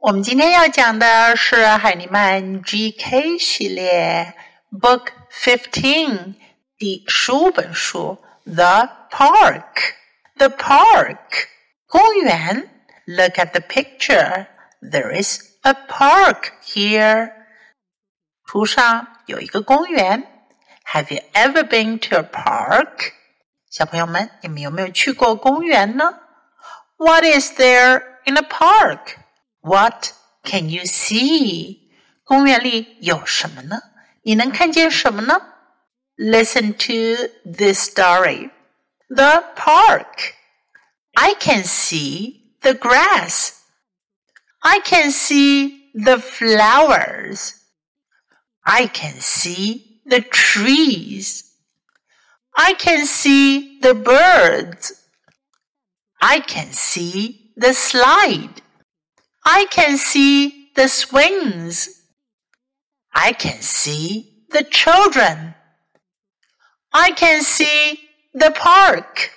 我们今天要讲的是海尼曼 GK 系列 Book Fifteen 第十五本书 The Park。The Park 公园。Look at the picture. There is a park here. 图上有一个公园。Have you ever been to a park? 小朋友们，你们有没有去过公园呢？What is there in a park? What can you see? 公园里有什么呢？你能看见什么呢？Listen to this story. The park. I can see the grass. I can see the flowers. I can see the trees. I can see the birds. I can see the slide. I can see the swings. I can see the children. I can see the park.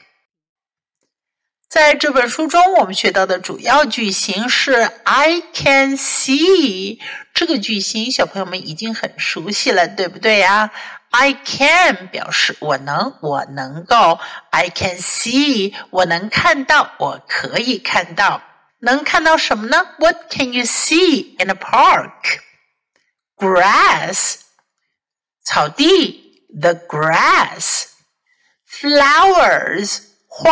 在这本书中，我们学到的主要句型是 "I can see"。这个句型，小朋友们已经很熟悉了，对不对呀？I can 表示我能，我能够；I can see 我能看到，我可以看到。 能看到什么呢？What can you see in a park? Grass，草地，the grass。Flowers，花，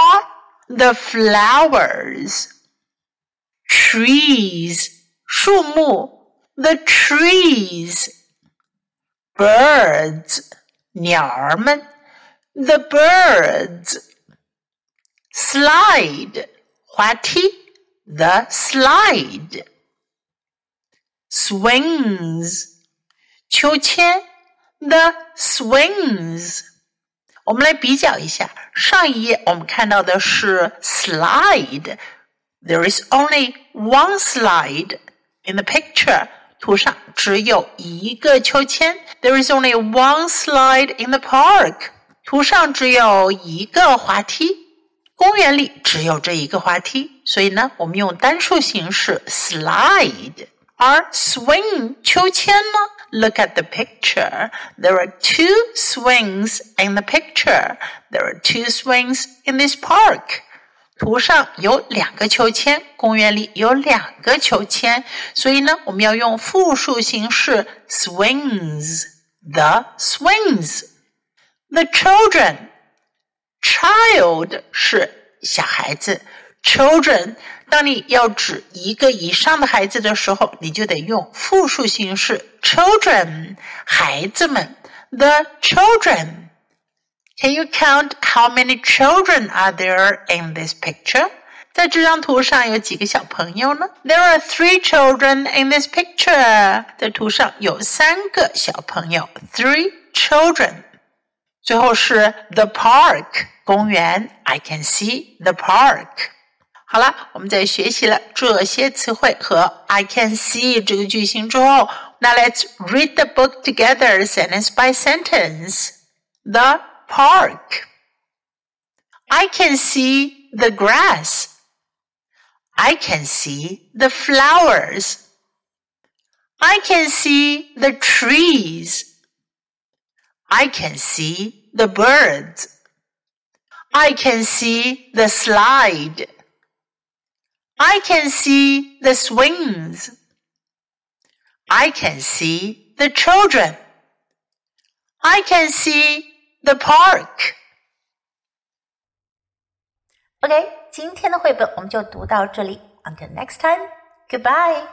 the flowers。Trees，树木，the trees。Birds，鸟儿们，the birds。Slide，滑梯。 the slide. Swings，秋千，the swings。我们来比较一下，上一页我们看到的是 slide。There is only one slide in the picture。图上只有一个秋千。There is only one slide in the park。图上只有一个滑梯。 公园里只有这一个滑梯，所以呢，我们用单数形式 slide。而 swing 秋千呢？Look at the picture. There are two swings in the picture. There are two swings in this park. 图上有两个秋千，公园里有两个秋千，所以呢，我们要用复数形式 swings. The swings. The children. Child 是小孩子，children。当你要指一个以上的孩子的时候，你就得用复数形式 children，孩子们，the children。Can you count how many children are there in this picture？在这张图上有几个小朋友呢？There are three children in this picture。在图上有三个小朋友，three children。最后是 the park 公园，I can see the park。好了，我们在学习了这些词汇和 I can see 这个句型之后，Now let's read the book together sentence by sentence. The park. I can see the grass. I can see the flowers. I can see the trees. I can see the birds. I can see the slide. I can see the swings. I can see the children. I can see the park. OK，今天的绘本我们就读到这里。Until next time, goodbye.